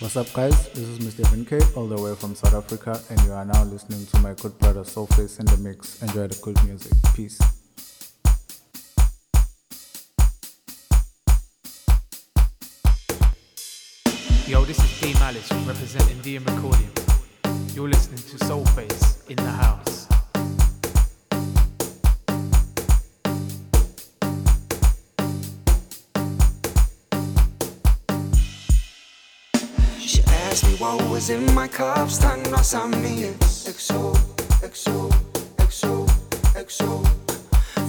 What's up, guys? This is Mr. Evan all the way from South Africa, and you are now listening to my good brother Soulface in the mix. Enjoy the good music. Peace. Yo, this is D Malice representing DM Recording. You're listening to Soulface in the house. What was in my cup, stand on some me. XO, XO, XO, XO.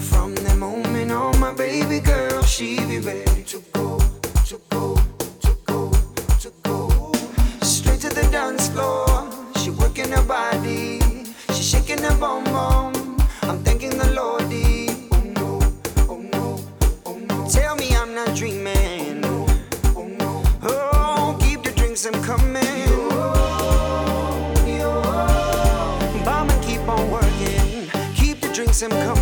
From the moment on my baby girl, she be ready to go, to go, to go, to go. Straight to the dance floor, she working her body, drinks I'm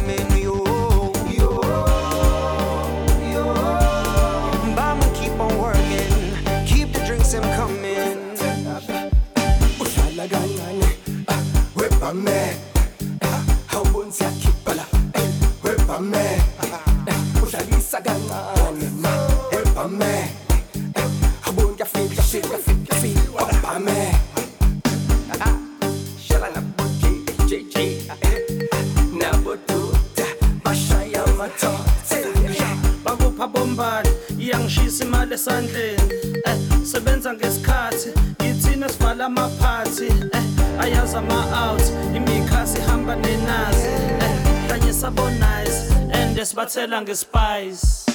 imali esandleni eh sebenza ngesikhathi yithina sivala amaphathi eh ayazi ama-out imikhasi ihamba nenazi eh kanye sabonize and sibathela ngespice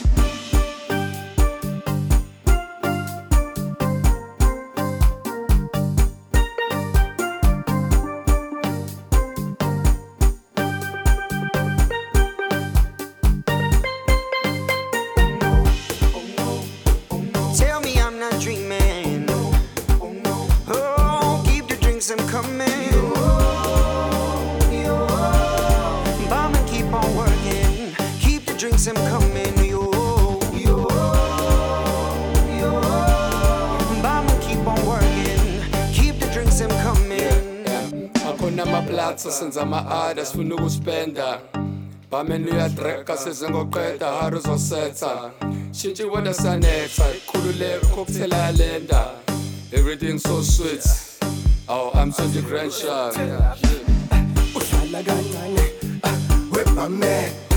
senza ama-ada sifuna ukuspenda bameni uyadreka sezengoqeda hari uzosetha shintsha iweda siyanetha ikhululeko cocktail ayalenda everything so sweet. Oh i'm so differential. Uhlala kancane ah, webame